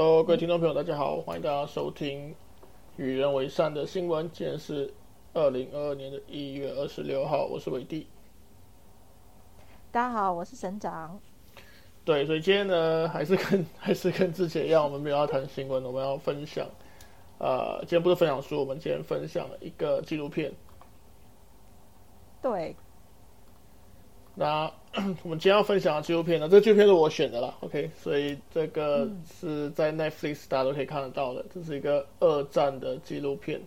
Hello，各位听众朋友，大家好，欢迎大家收听《与人为善的新闻》。今天是二零二二年的一月二十六号，我是伟弟。大家好，我是省长。对，所以今天呢，还是跟 还是跟之前一样，我们没有要谈新闻，我们要分享。呃，今天不是分享书，我们今天分享了一个纪录片。对。那 我们今天要分享的纪录片呢，这个纪录片是我选的啦，OK，所以这个是在 Netflix 大家都可以看得到的，这是一个二战的纪录片。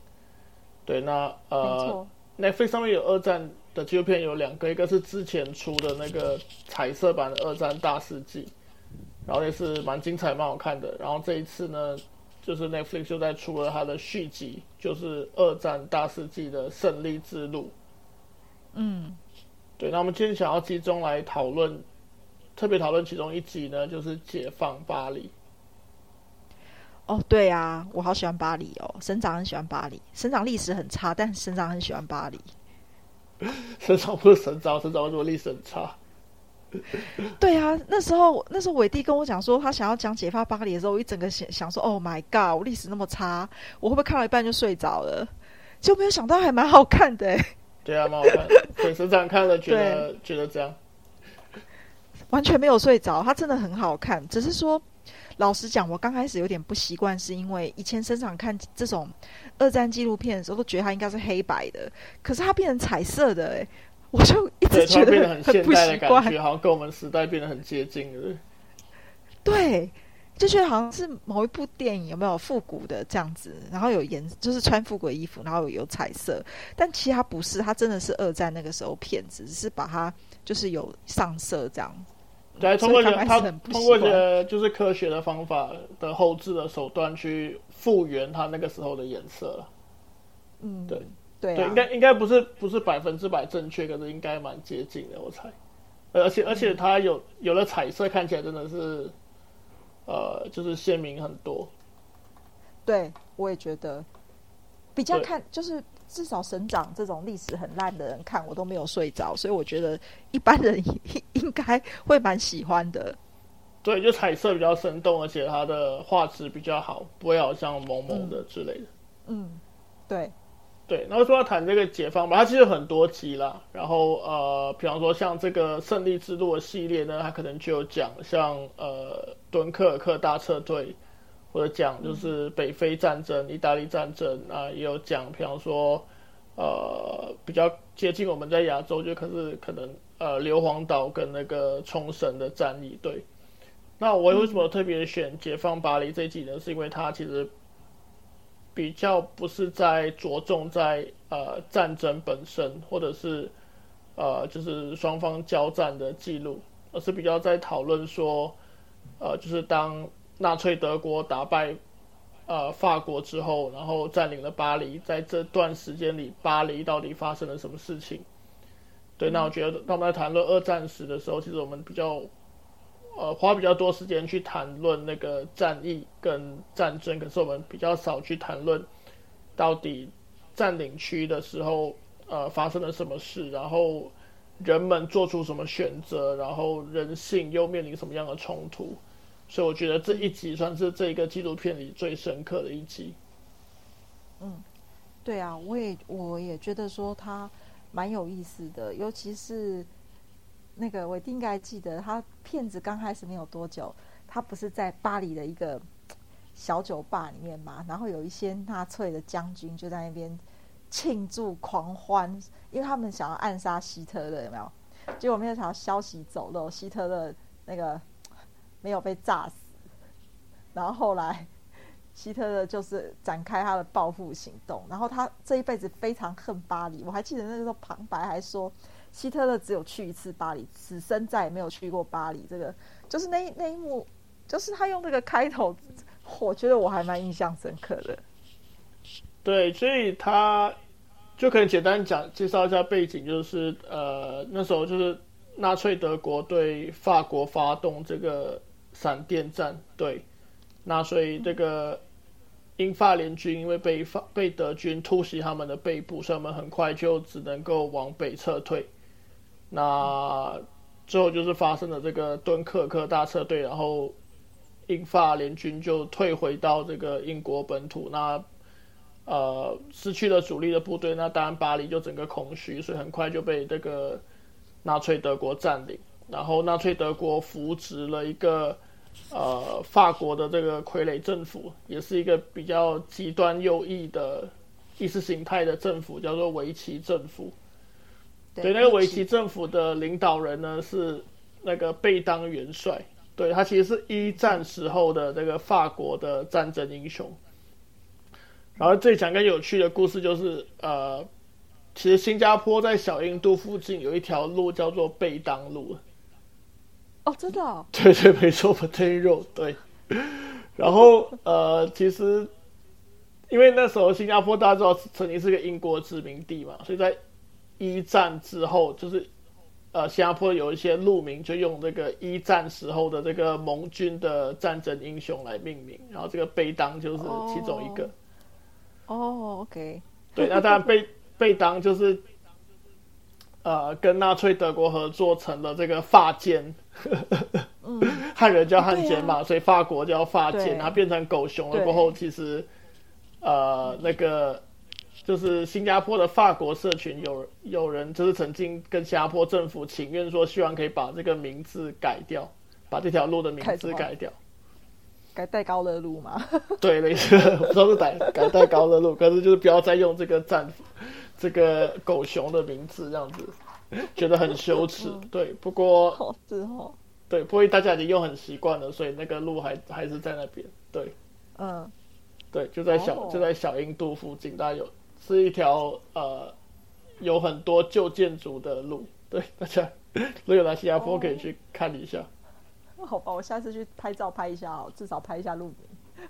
对，那呃，Netflix 上面有二战的纪录片有两个，一个是之前出的那个彩色版的《二战大世纪》，然后也是蛮精彩、蛮好看的。然后这一次呢，就是 Netflix 就在出了它的续集，就是《二战大世纪》的胜利之路。嗯。对，那我们今天想要集中来讨论，特别讨论其中一集呢，就是解放巴黎。哦，对啊，我好喜欢巴黎哦，省长很喜欢巴黎，省长历史很差，但省长很喜欢巴黎。省长不是省长，省长为什么历史很差？对啊，那时候那时候伟弟跟我讲说，他想要讲解放巴黎的时候，我一整个想想说，Oh my god，我历史那么差，我会不会看到一半就睡着了？就没有想到还蛮好看的。对啊，蛮好看。粉丝长看了觉得觉得这样，完全没有睡着。它真的很好看，只是说，老实讲，我刚开始有点不习惯，是因为以前生长看这种二战纪录片的时候，都觉得它应该是黑白的，可是它变成彩色的，哎，我就一直觉得很现代的感觉，好像跟我们时代变得很接近了。对。就觉得好像是某一部电影有没有复古的这样子，然后有颜就是穿复古的衣服，然后有彩色，但其实它不是，它真的是二战那个时候片子，只是把它就是有上色这样。对，通过它通过的就是科学的方法的后置的手段去复原它那个时候的颜色。嗯，对对对，应该应该不是不是百分之百正确，可是应该蛮接近的，我猜。而且而且它有有了彩色，看起来真的是。呃，就是鲜明很多。对，我也觉得比较看，就是至少省长这种历史很烂的人看，我都没有睡着，所以我觉得一般人 应该会蛮喜欢的。对，就彩色比较生动，而且它的画质比较好，不会好像蒙蒙的之类的。嗯，对。对，然后说要谈这个解放吧，它其实很多集啦。然后呃，比方说像这个胜利之路的系列呢，它可能就有讲像呃敦刻尔克大撤退，或者讲就是北非战争、意大利战争啊，也有讲，比方说呃比较接近我们在亚洲，就可是可能呃硫磺岛跟那个冲绳的战役。对，那我为什么特别选解放巴黎这一集呢？是因为它其实。比较不是在着重在呃战争本身，或者是呃就是双方交战的记录，而是比较在讨论说，呃就是当纳粹德国打败呃法国之后，然后占领了巴黎，在这段时间里，巴黎到底发生了什么事情？对，那我觉得当我们在谈论二战时的时候，其实我们比较。呃，花比较多时间去谈论那个战役跟战争，可是我们比较少去谈论到底占领区的时候，呃，发生了什么事，然后人们做出什么选择，然后人性又面临什么样的冲突。所以我觉得这一集算是这个纪录片里最深刻的一集。嗯，对啊，我也我也觉得说它蛮有意思的，尤其是。那个我应该记得，他骗子刚开始没有多久，他不是在巴黎的一个小酒吧里面嘛？然后有一些纳粹的将军就在那边庆祝狂欢，因为他们想要暗杀希特勒，有没有？结果没有想到消息走漏，希特勒那个没有被炸死。然后后来希特勒就是展开他的报复行动，然后他这一辈子非常恨巴黎。我还记得那时候旁白还说。希特勒只有去一次巴黎，此生再也没有去过巴黎。这个就是那那一幕，就是他用这个开头，我觉得我还蛮印象深刻的。对，所以他就可以简单讲介绍一下背景，就是呃那时候就是纳粹德国对法国发动这个闪电战，对，那所以这个英法联军因为被法被德军突袭他们的背部，所以我们很快就只能够往北撤退。那最后就是发生了这个敦刻克大撤退，然后英法联军就退回到这个英国本土，那呃失去了主力的部队，那当然巴黎就整个空虚，所以很快就被这个纳粹德国占领，然后纳粹德国扶植了一个呃法国的这个傀儡政府，也是一个比较极端右翼的意识形态的政府，叫做维奇政府。对，那个维奇政府的领导人呢是那个贝当元帅，对他其实是一战时候的那个法国的战争英雄。然后最讲个有趣的故事就是，呃，其实新加坡在小印度附近有一条路叫做贝当路。哦，真的？对对，没错，potato 对。然后呃，其实因为那时候新加坡大家知道曾经是个英国殖民地嘛，所以在一战之后，就是呃，新加坡有一些路名就用这个一战时候的这个盟军的战争英雄来命名，然后这个贝当就是其中一个。哦，OK，对，那当然贝 贝当就是呃，跟纳粹德国合作成了这个法奸，汉人叫汉奸嘛，所以法国叫法奸，然后变成狗熊了过后，其实呃，那个就是新加坡的法国社群有有人就是曾经跟新加坡政府请愿说，希望可以把这个名字改掉，把这条路的名字改掉。改带高乐路吗？对，类似都是改改带高乐路，可是就是不要再用这个战这个狗熊的名字这样子，觉得很羞耻。对，不过之后对，不过大家已经用很习惯了，所以那个路还还是在那边。对，嗯，对，就在小就在小印度附近，大家有是一条呃有很多旧建筑的路。对，大家如果有来新加坡可以去看一下。好吧，我下次去拍照拍一下哦，至少拍一下路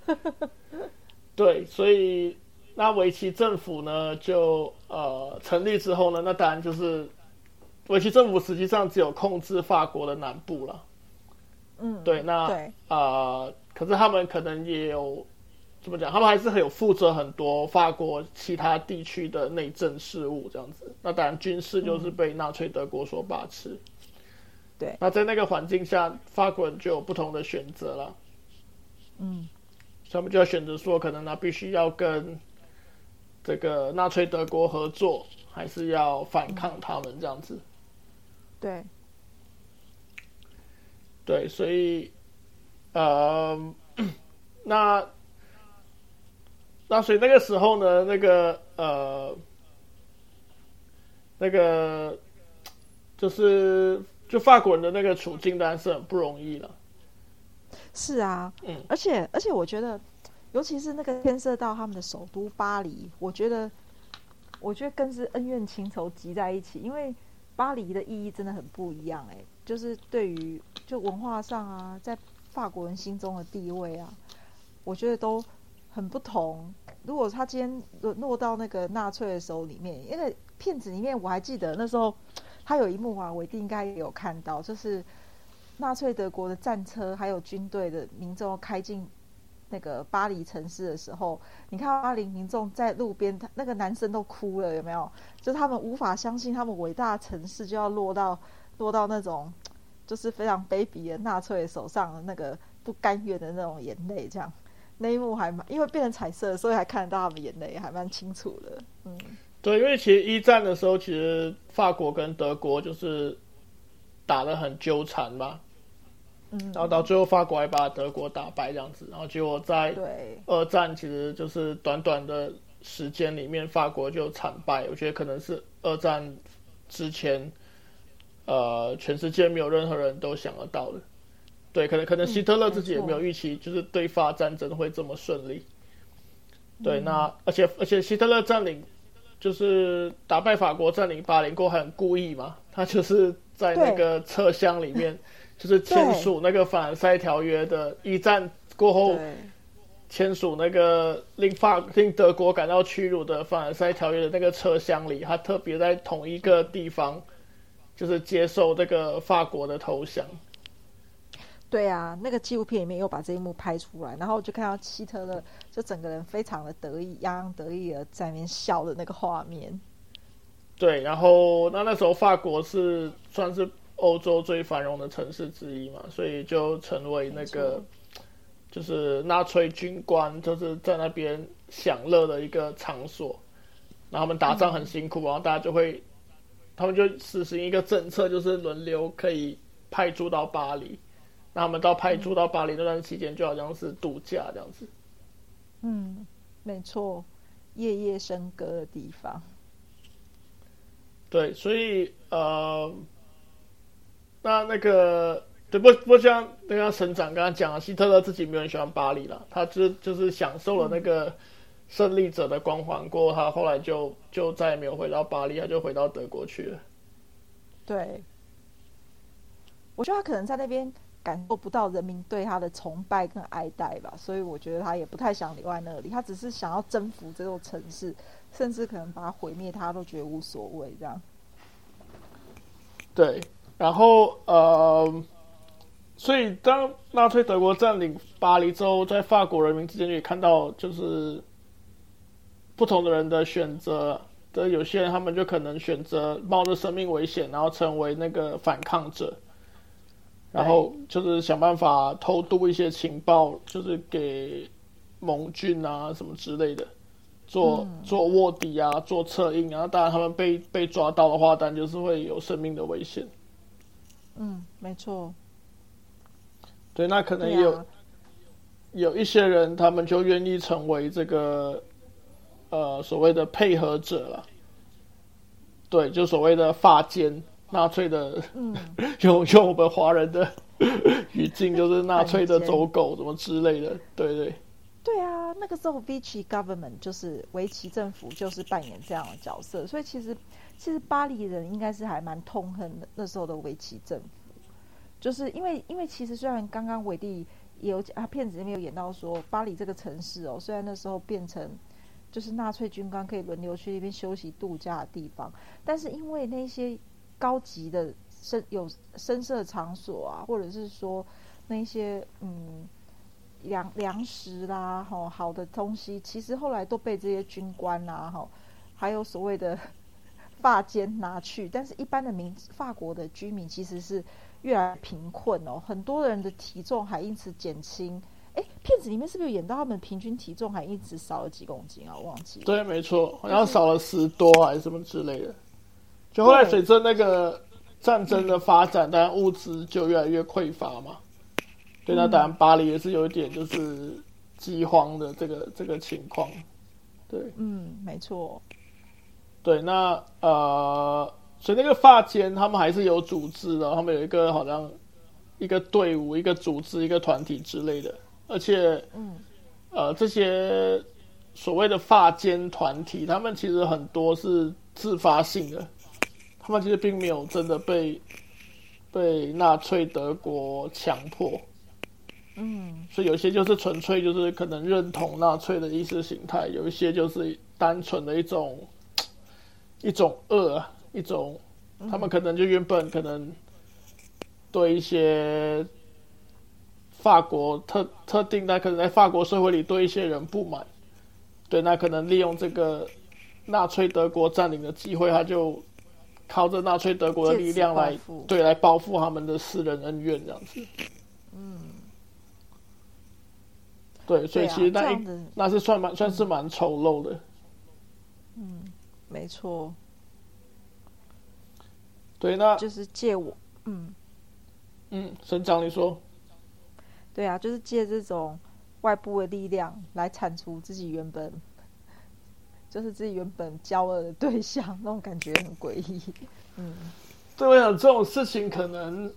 名。对，所以那维奇政府呢，就呃成立之后呢，那当然就是维奇政府实际上只有控制法国的南部了。嗯，对，那啊，可是他们可能也有怎么讲？他们还是很有负责很多法国其他地区的内政事务这样子。那当然军事就是被纳粹德国所把持。对，那在那个环境下，法国人就有不同的选择了。嗯，他们就要选择说，可能他必须要跟这个纳粹德国合作，还是要反抗他们这样子。对，对，所以，呃，那那所以那个时候呢，那个呃，那个就是。就法国人的那个处境当然是很不容易了。是啊，嗯，而且而且我觉得，尤其是那个牵涉到他们的首都巴黎，我觉得，我觉得更是恩怨情仇集在一起。因为巴黎的意义真的很不一样，哎，就是对于就文化上啊，在法国人心中的地位啊，我觉得都很不同。如果他今天落到那个纳粹的手里面，因为片子里面我还记得那时候。他有一幕啊，我一定应该有看到，就是纳粹德国的战车还有军队的民众开进那个巴黎城市的时候，你看巴黎民众在路边，他那个男生都哭了，有没有？就他们无法相信，他们伟大的城市就要落到落到那种就是非常卑鄙的纳粹手上的那个不甘愿的那种眼泪，这样那一幕还蛮，因为变成彩色，所以还看得到他们眼泪，还蛮清楚的，嗯。对，因为其实一战的时候，其实法国跟德国就是打的很纠缠嘛，嗯，然后到最后法国还把德国打败这样子，然后结果在二战其实就是短短的时间里面，法国就惨败。我觉得可能是二战之前，呃，全世界没有任何人都想得到的，对，可能可能希特勒自己也没有预期，就是对法战争会这么顺利。对，那而且而且希特勒占领。就是打败法国占领巴黎过很故意嘛，他就是在那个车厢里面，就是签署那个凡尔赛条约的。一战过后签署那个令法令德国感到屈辱的凡尔赛条约的那个车厢里，他特别在同一个地方，就是接受这个法国的投降。对啊，那个纪录片里面又把这一幕拍出来，然后我就看到希特勒就整个人非常的得意，洋洋得意的在那边笑的那个画面。对，然后那那时候法国是算是欧洲最繁荣的城市之一嘛，所以就成为那个就是纳粹军官就是在那边享乐的一个场所。然后他们打仗很辛苦，然后大家就会，他们就实行一个政策，就是轮流可以派驻到巴黎。那他们到派驻到巴黎那段期间，就好像是度假这样子。嗯，没错，夜夜笙歌的地方。对，所以呃，那那个对不不像那个省长刚刚讲了，希特勒自己没有很喜欢巴黎了，他就就是享受了那个。胜利者的光环过，他后来就就再也没有回到巴黎，他就回到德国去了。对，我觉得他可能在那边感受不到人民对他的崇拜跟爱戴吧，所以我觉得他也不太想留在那里，他只是想要征服这座城市，甚至可能把它毁灭，他都觉得无所谓这样。对，然后呃。所以，当纳粹德国占领巴黎之后，在法国人民之间也看到，就是。不同的人的选择的，有些人他们就可能选择冒着生命危险，然后成为那个反抗者，然后就是想办法偷渡一些情报，就是给盟军啊什么之类的，做做卧底啊，做策应啊。当然，他们被被抓到的话，当然就是会有生命的危险。嗯，没错。对，那可能有有一些人，他们就愿意成为这个。呃，所谓的配合者了，对，就所谓的发奸，纳粹的，嗯 用用我们华人的 语境，就是纳粹的走狗，什么之类的，对对。对啊，那个时候 Vichy government 就是维奇政府，就是扮演这样的角色，所以其实其实巴黎人应该是还蛮痛恨的那时候的维奇政府，就是因为因为其实虽然刚刚韦蒂也有啊，片子里面有演到说巴黎这个城市哦，虽然那时候变成。就是纳粹军官可以轮流去那边休息度假的地方，但是因为那些高级的深有深色场所啊，或者是说那些嗯粮粮食啦，吼好的东西，其实后来都被这些军官啊，吼还有所谓的 发奸拿去，但是一般的民法国的居民其实是越来越贫困哦，很多人的体重还因此减轻。哎，片子里面是不是有演到他们平均体重还一直少了几公斤啊？我忘记。对，没错，好像少了十多还是什么之类的。就后来随着那个战争的发展，当然物资就越来越匮乏嘛。对，那当然巴黎也是有一点就是饥荒的这个这个情况。对，嗯，没错。对，那呃，所以那个发间他们还是有组织的，他们有一个好像一个队伍、一个组织、一个团体之类的。而且，嗯，呃，这些所谓的发间团体，他们其实很多是自发性的，他们其实并没有真的被被纳粹德国强迫，嗯，所以有些就是纯粹就是可能认同纳粹的意识形态，有一些就是单纯的一种一种恶，一种他们可能就原本可能对一些。法国特特定，的可能在法国社会里对一些人不满，对，那可能利用这个纳粹德国占领的机会，他就靠着纳粹德国的力量来对来报复他们的私人恩怨，这样子。嗯，对，所以其实那那是算蛮算是蛮丑陋的。嗯，没错。对，那就是借我，嗯嗯，省长你说。对啊，就是借这种外部的力量来铲除自己原本，就是自己原本骄傲的对象，那种感觉很诡异。嗯，对我想这种事情可能，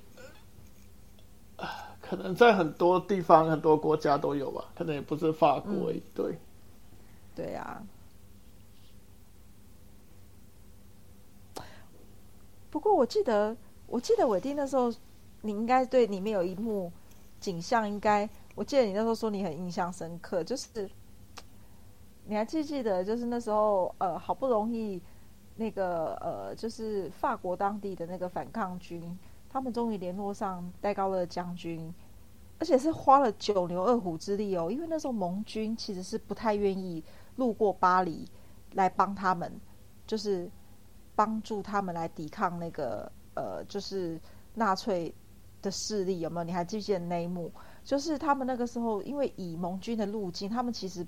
可能在很多地方、很多国家都有吧，可能也不是法国。对，对啊。不过我记得，我记得伟丁那时候，你应该对里面有一幕。景象应该，我记得你那时候说你很印象深刻，就是你还记不记得，就是那时候呃，好不容易那个呃，就是法国当地的那个反抗军，他们终于联络上戴高乐将军，而且是花了九牛二虎之力哦，因为那时候盟军其实是不太愿意路过巴黎来帮他们，就是帮助他们来抵抗那个呃，就是纳粹。的势力有没有？你还记不记得那一幕？就是他们那个时候因为以盟军的路径，他们其实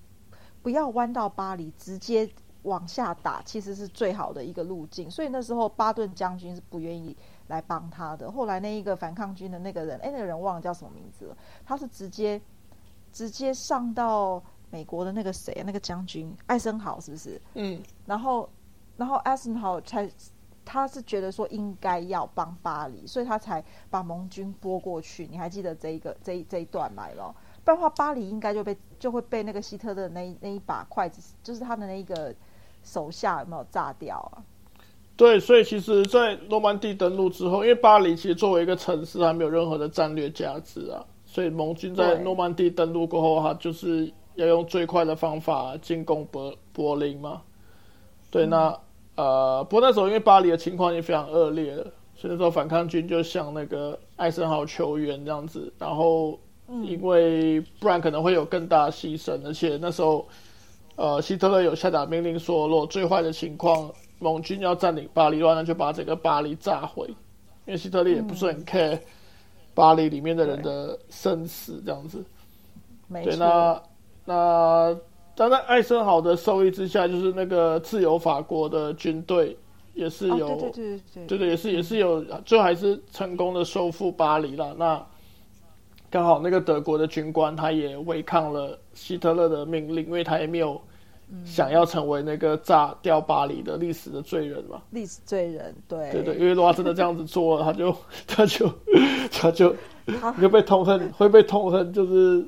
不要弯到巴黎，直接往下打，其实是最好的一个路径。所以那时候巴顿将军是不愿意来帮他的。后来那一个反抗军的那个人，哎，那个人忘了叫什么名字了，他是直接直接上到美国的那个谁，那个将军艾森豪是不是？嗯，然后然后艾森豪才。他是觉得说应该要帮巴黎，所以他才把盟军拨过去。你还记得这一个这一这一段来了？不然的话，巴黎应该就被就会被那个希特勒那那一把筷子，就是他的那一个手下有没有炸掉啊？对，所以其实，在诺曼底登陆之后，因为巴黎其实作为一个城市，还没有任何的战略价值啊，所以盟军在诺曼底登陆过后，他就是要用最快的方法进攻柏柏林嘛。对，那。呃，不过那时候因为巴黎的情况也非常恶劣了，所以那时候反抗军就向那个艾森豪求援这样子，然后因为不然可能会有更大的牺牲，而且那时候呃希特勒有下达命令说，如果最坏的情况盟军要占领巴黎的话，那就把整个巴黎炸毁，因为希特勒也不是很 care 巴黎里面的人的生死这样子，对，那那。但在艾森豪的授意之下，就是那个自由法国的军队也是有，对对对对，对对也是也是有，最后还是成功的收复巴黎了。那刚好那个德国的军官他也违抗了希特勒的命令，因为他也没有想要成为那个炸掉巴黎的历史的罪人嘛。历史罪人，对对对，因为如果真的这样子做了，他就 他就他就就被痛恨，会被痛恨，就是。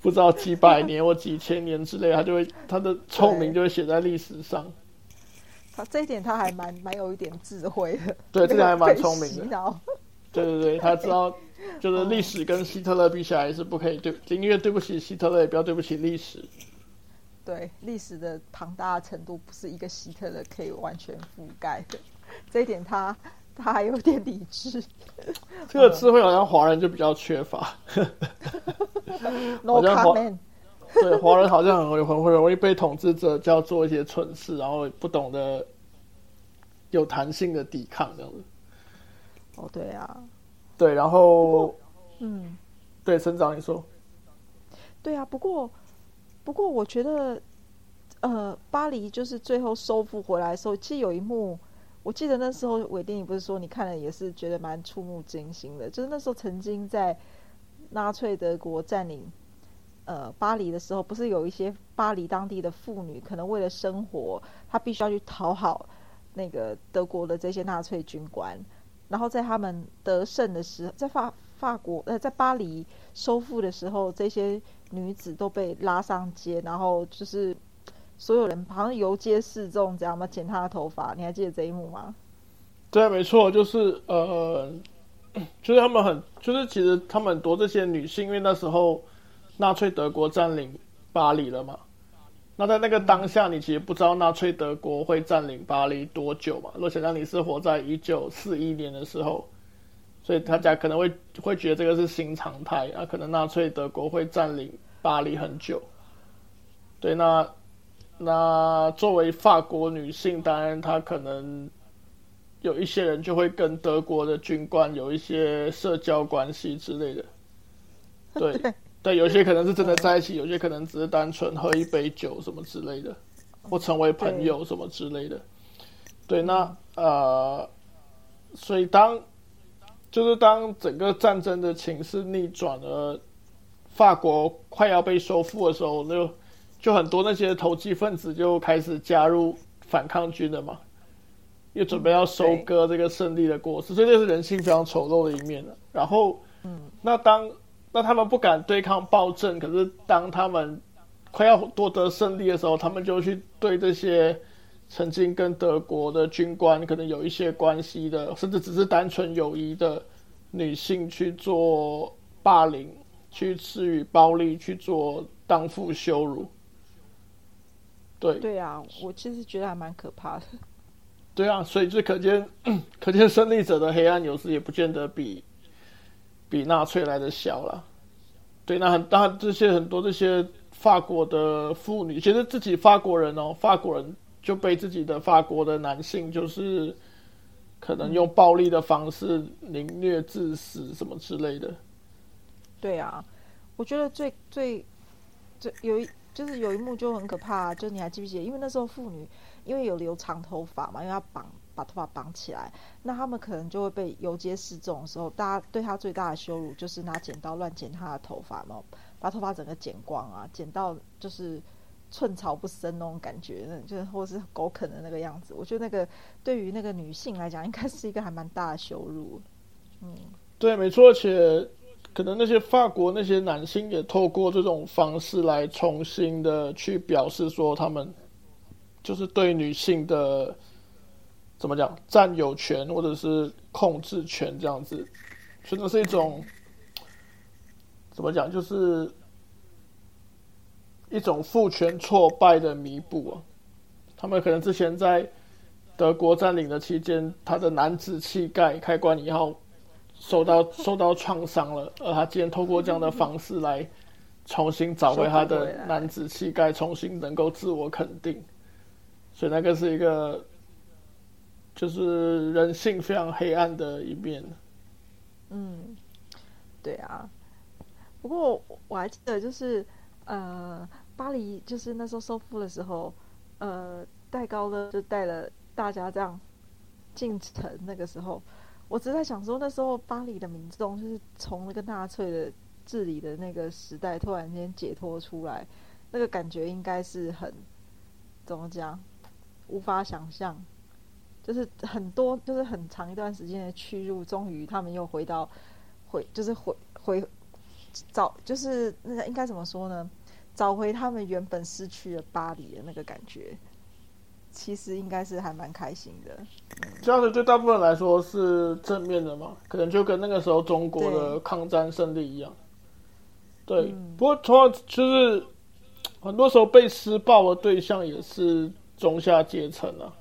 不知道几百年或几千年之类，他就会他的臭名就会写在历史上。他这一点他还蛮蛮有一点智慧的。对，这点还蛮聪明的。对对对，他知道就是历史跟希特勒比起来是不可以对，因为对不起希特勒，也不要对不起历史。对，历史的庞大的程度不是一个希特勒可以完全覆盖的。这一点他。他还有点理智，这个智慧好像华人就比较缺乏。No comment。对，华人好像很很会容易被统治者叫做一些蠢事，然后不懂得有弹性的抵抗这样子。哦，对啊，对，然后，嗯，对，省长你说，对啊，不过，不过我觉得，呃，巴黎就是最后收复回来的时候，其实有一幕。我记得那时候韦电影不是说你看了也是觉得蛮触目惊心的？就是那时候曾经在纳粹德国占领呃巴黎的时候，不是有一些巴黎当地的妇女，可能为了生活，她必须要去讨好那个德国的这些纳粹军官，然后在他们得胜的时，在法法国呃在巴黎收复的时候，这些女子都被拉上街，然后就是。所有人好像游街示众，这样吗？剪她的头发，你还记得这一幕吗？对，没错，就是呃，就是他们很，就是其实他们很多这些女性，因为那时候纳粹德国占领巴黎了嘛。那在那个当下，你其实不知道纳粹德国会占领巴黎多久嘛？如果想象你是活在一九四一年的时候，所以大家可能会会觉得这个是新常态啊，可能纳粹德国会占领巴黎很久。对，那。那作为法国女性，当然她可能有一些人就会跟德国的军官有一些社交关系之类的。对，对，有些可能是真的在一起，有些可能只是单纯喝一杯酒什么之类的，或成为朋友什么之类的。对，那呃，所以当就是当整个战争的情势逆转了，法国快要被收复的时候，就。就很多那些投机分子就开始加入反抗军了嘛，又准备要收割这个胜利的果实，所以这是人性非常丑陋的一面了。然后，嗯，那当那他们不敢对抗暴政，可是当他们快要夺得胜利的时候，他们就去对这些曾经跟德国的军官可能有一些关系的，甚至只是单纯友谊的女性去做霸凌，去施予暴力，去做当妇羞辱。对对啊，我其实觉得还蛮可怕的。对啊，所以就可见，可见胜利者的黑暗有时也不见得比比纳粹来的小了。对，那很大这些很多这些法国的妇女，其实自己法国人哦，法国人就被自己的法国的男性就是可能用暴力的方式凌虐致死什么之类的。对啊，我觉得最最最有一就是有一幕就很可怕，就你还记不记得？因为那时候妇女因为有留长头发嘛，因为要绑把头发绑起来，那他们可能就会被游街示众的时候，大家对他最大的羞辱就是拿剪刀乱剪他的头发嘛，把头发整个剪光啊，剪到就是寸草不生那种感觉，那就是或是狗啃的那个样子。我觉得那个对于那个女性来讲，应该是一个还蛮大的羞辱。嗯，对，没错，而且。可能那些法国那些男性也透过这种方式来重新的去表示说他们就是对女性的怎么讲占有权或者是控制权这样子，真的是一种怎么讲就是一种父权挫败的弥补啊。他们可能之前在德国占领的期间，他的男子气概开关以后。受到 受到创伤了，而他今天透过这样的方式来重新找回他的男子气概，重新能够自我肯定，所以那个是一个就是人性非常黑暗的一面。嗯，对啊。不过我还记得，就是呃，巴黎就是那时候收复的时候，呃，戴高乐就带了大家这样进城，那个时候。我只在想说，那时候巴黎的民众就是从那个纳粹的治理的那个时代突然间解脱出来，那个感觉应该是很怎么讲，无法想象。就是很多，就是很长一段时间的屈辱，终于他们又回到回，就是回回找，就是那应该怎么说呢？找回他们原本失去了巴黎的那个感觉。其实应该是还蛮开心的，这样子对大部分来说是正面的嘛？可能就跟那个时候中国的抗战胜利一样。对，不过同样就是很多时候被施暴的对象也是中下阶层啊。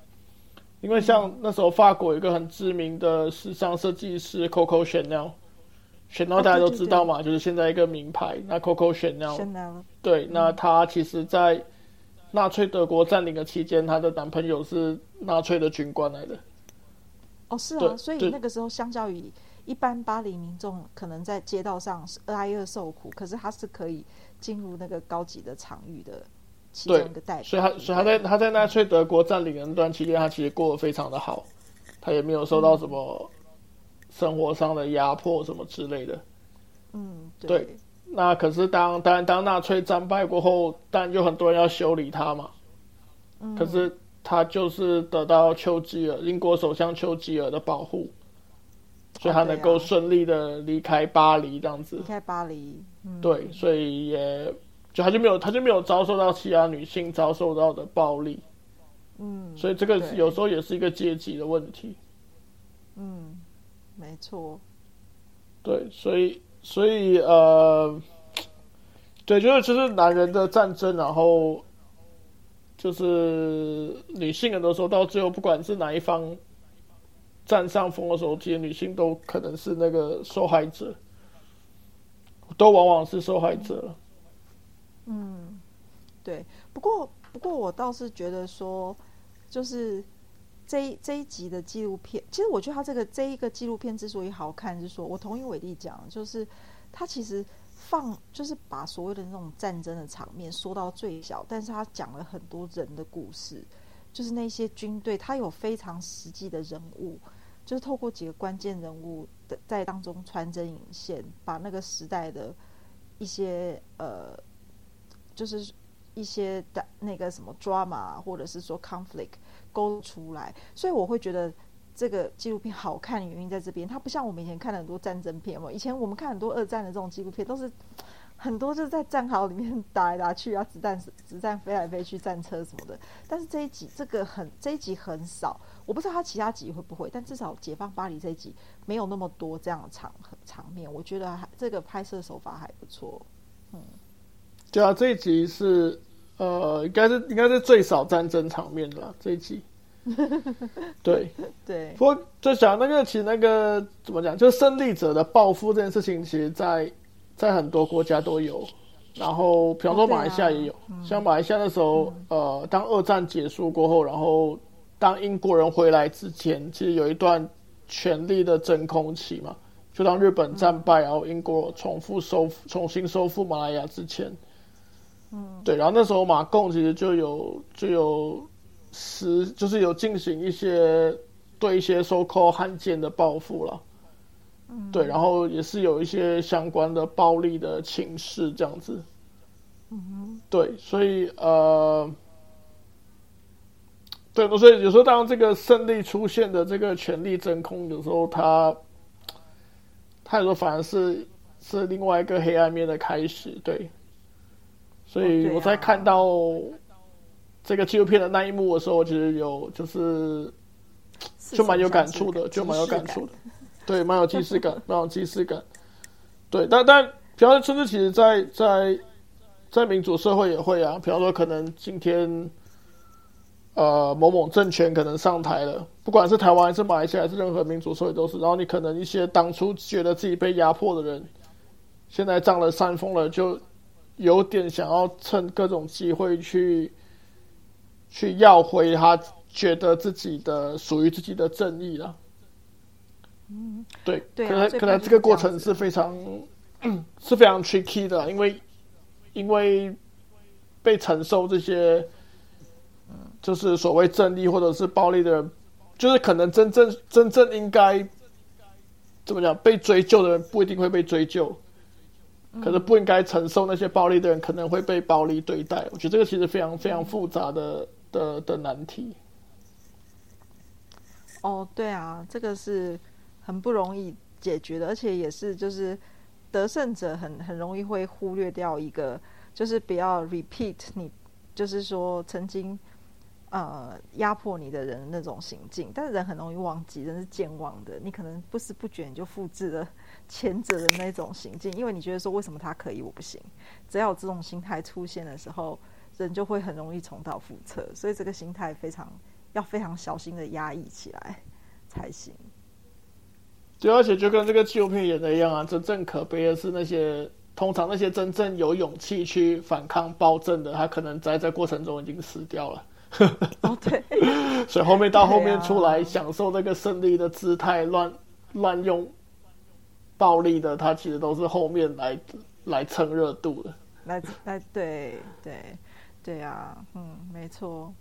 因为像那时候法国有一个很知名的时尚设计师 Coco Chanel，Chanel 大家都知道嘛，就是现在一个名牌。那 Coco Chanel，对，那他其实在。纳粹德国占领的期间，她的男朋友是纳粹的军官来的。哦，是啊，所以那个时候，相较于一般巴黎民众，可能在街道上是挨饿受苦，可是他是可以进入那个高级的场域的其中一个代表。所以，他所以他在他在纳粹德国占领的那段期间，他其实过得非常的好，他也没有受到什么生活上的压迫什么之类的。嗯，对。那可是当当然当纳粹战败过后，但有很多人要修理他嘛。嗯。可是他就是得到丘吉尔英国首相丘吉尔的保护，所以他能够顺利的离开巴黎这样子。离开巴黎。对，所以也就他就没有他就没有遭受到其他女性遭受到的暴力。嗯。所以这个有时候也是一个阶级的问题。嗯，没错。对，所以。所以呃，对，就是就是男人的战争，然后就是女性很多时候到最后，不管是哪一方占上风的时候，其实女性都可能是那个受害者，都往往是受害者。嗯，对。不过不过，我倒是觉得说，就是这这一集的纪录片，其实我觉得他这个这一个纪录片之所以好看，是说我同意伟弟讲，就是他其实放就是把所谓的那种战争的场面缩到最小，但是他讲了很多人的故事，就是那些军队，他有非常实际的人物，就是透过几个关键人物的在当中穿针引线，把那个时代的一些呃，就是一些的那个什么 drama 或者是说 conflict 勾出来，所以我会觉得。这个纪录片好看的原因在这边，它不像我们以前看的很多战争片嘛。以前我们看很多二战的这种纪录片，都是很多就是在战壕里面打来打去啊，子弹子弹飞来飞去，战车什么的。但是这一集这个很这一集很少，我不知道他其他集会不会，但至少《解放巴黎》这一集没有那么多这样的场场面，我觉得还这个拍摄手法还不错。嗯，对啊，这一集是呃，应该是应该是最少战争场面的这一集。对 对，不过就想那个，其实那个怎么讲，就是胜利者的报复这件事情，其实，在在很多国家都有。然后，比方说马来西亚也有，像马来西亚那时候，呃，当二战结束过后，然后当英国人回来之前，其实有一段权力的真空期嘛，就当日本战败，然后英国重复收重新收复马来亚之前，嗯，对，然后那时候马共其实就有就有实就是有进行一些对一些收购汉奸的报复了，嗯，对，然后也是有一些相关的暴力的情势这样子，嗯对，所以呃。对，所以有时候当这个胜利出现的这个权力真空，有时候它，它有时候反而是是另外一个黑暗面的开始。对，所以我在看到这个纪录片的那一幕的时候，我其实有就是就蛮有感触的，就蛮有感触的。对，蛮有既视感，蛮有既视感。对，但但比方说，甚至其实，在在在民主社会也会啊，比方说，可能今天。呃，某某政权可能上台了，不管是台湾还是马来西亚还是任何民主社会都是。然后你可能一些当初觉得自己被压迫的人，现在涨了山峰了，就有点想要趁各种机会去去要回他觉得自己的属于自己的正义了。嗯，对，对，可能可能这个过程是非常 是非常 tricky 的，因为因为被承受这些。就是所谓正义或者是暴力的人，就是可能真正真正应该怎么讲被追究的人不一定会被追究，可是不应该承受那些暴力的人可能会被暴力对待。我觉得这个其实非常非常复杂的的的难题。哦，对啊，这个是很不容易解决的，而且也是就是得胜者很很容易会忽略掉一个，就是不要 repeat 你，就是说曾经。呃，压迫你的人那种行径，但是人很容易忘记，人是健忘的。你可能不知不觉你就复制了前者的那种行径，因为你觉得说为什么他可以我不行？只要有这种心态出现的时候，人就会很容易重蹈覆辙。所以这个心态非常要非常小心的压抑起来才行。对，而且就跟这个纪录片演的一样啊，真正可悲的是那些通常那些真正有勇气去反抗暴政的，他可能在这过程中已经死掉了。哦，对，所以后面到后面出来享受那个胜利的姿态，乱乱用暴力的，他其实都是后面来来蹭热度的，来来对对对啊，嗯，没错，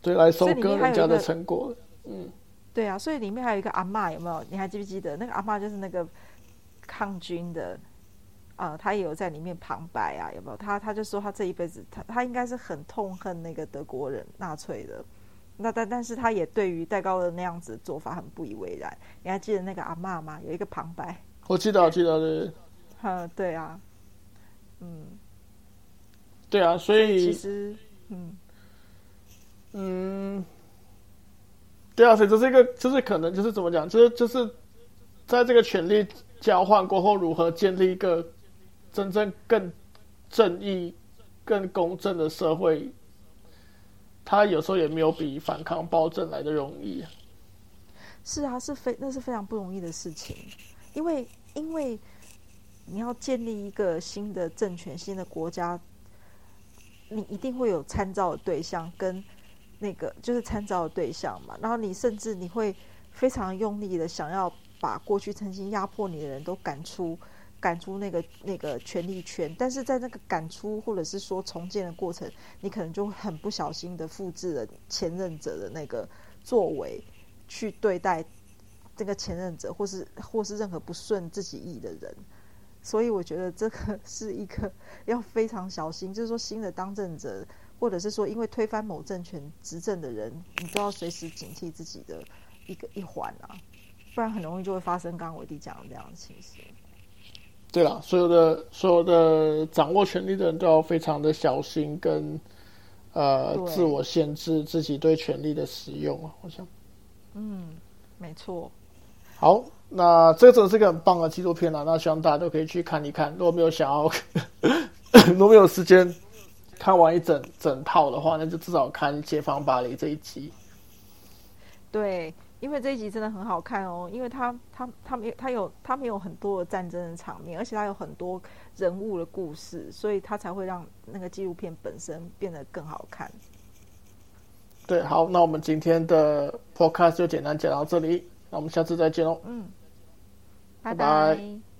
对，来收割人家的成果，嗯，对啊，所以里面还有一个阿妈，有没有？你还记不记得那个阿妈就是那个抗军的？啊，他也有在里面旁白啊，有没有？他他就说他这一辈子，他他应该是很痛恨那个德国人纳粹的。那但但是他也对于戴高乐那样子做法很不以为然。你还记得那个阿妈吗？有一个旁白，我记得，我记得，对。嗯，对啊，嗯，对啊，所以其实，嗯嗯，对啊，所以这是一个，就是可能就是怎么讲，就是就是在这个权力交换过后，如何建立一个。真正更正义、更公正的社会，他有时候也没有比反抗暴政来的容易。是啊，是非那是非常不容易的事情，因为因为你要建立一个新的政权、新的国家，你一定会有参照的对象，跟那个就是参照的对象嘛。然后你甚至你会非常用力的想要把过去曾经压迫你的人都赶出。赶出那个那个权力圈，但是在那个赶出或者是说重建的过程，你可能就很不小心的复制了前任者的那个作为，去对待这个前任者，或是或是任何不顺自己意的人。所以我觉得这个 是一个要非常小心，就是说新的当政者，或者是说因为推翻某政权执政的人，你都要随时警惕自己的一个一环啊，不然很容易就会发生刚刚我弟讲的这样的情形。对了，所有的所有的掌握权力的人都要非常的小心，跟呃自我限制自己对权力的使用啊。我想，嗯，没错。好，那这个真的是个很棒的纪录片啊！那希望大家都可以去看一看。如果没有想要，如果没有时间看完一整整套的话，那就至少看《解放巴黎》这一集。对。因为这一集真的很好看哦，因为他他他没他有他没有很多的战争的场面，而且他有很多人物的故事，所以他才会让那个纪录片本身变得更好看。对，好，那我们今天的 podcast 就简单讲到这里，那我们下次再见喽。嗯，拜拜拜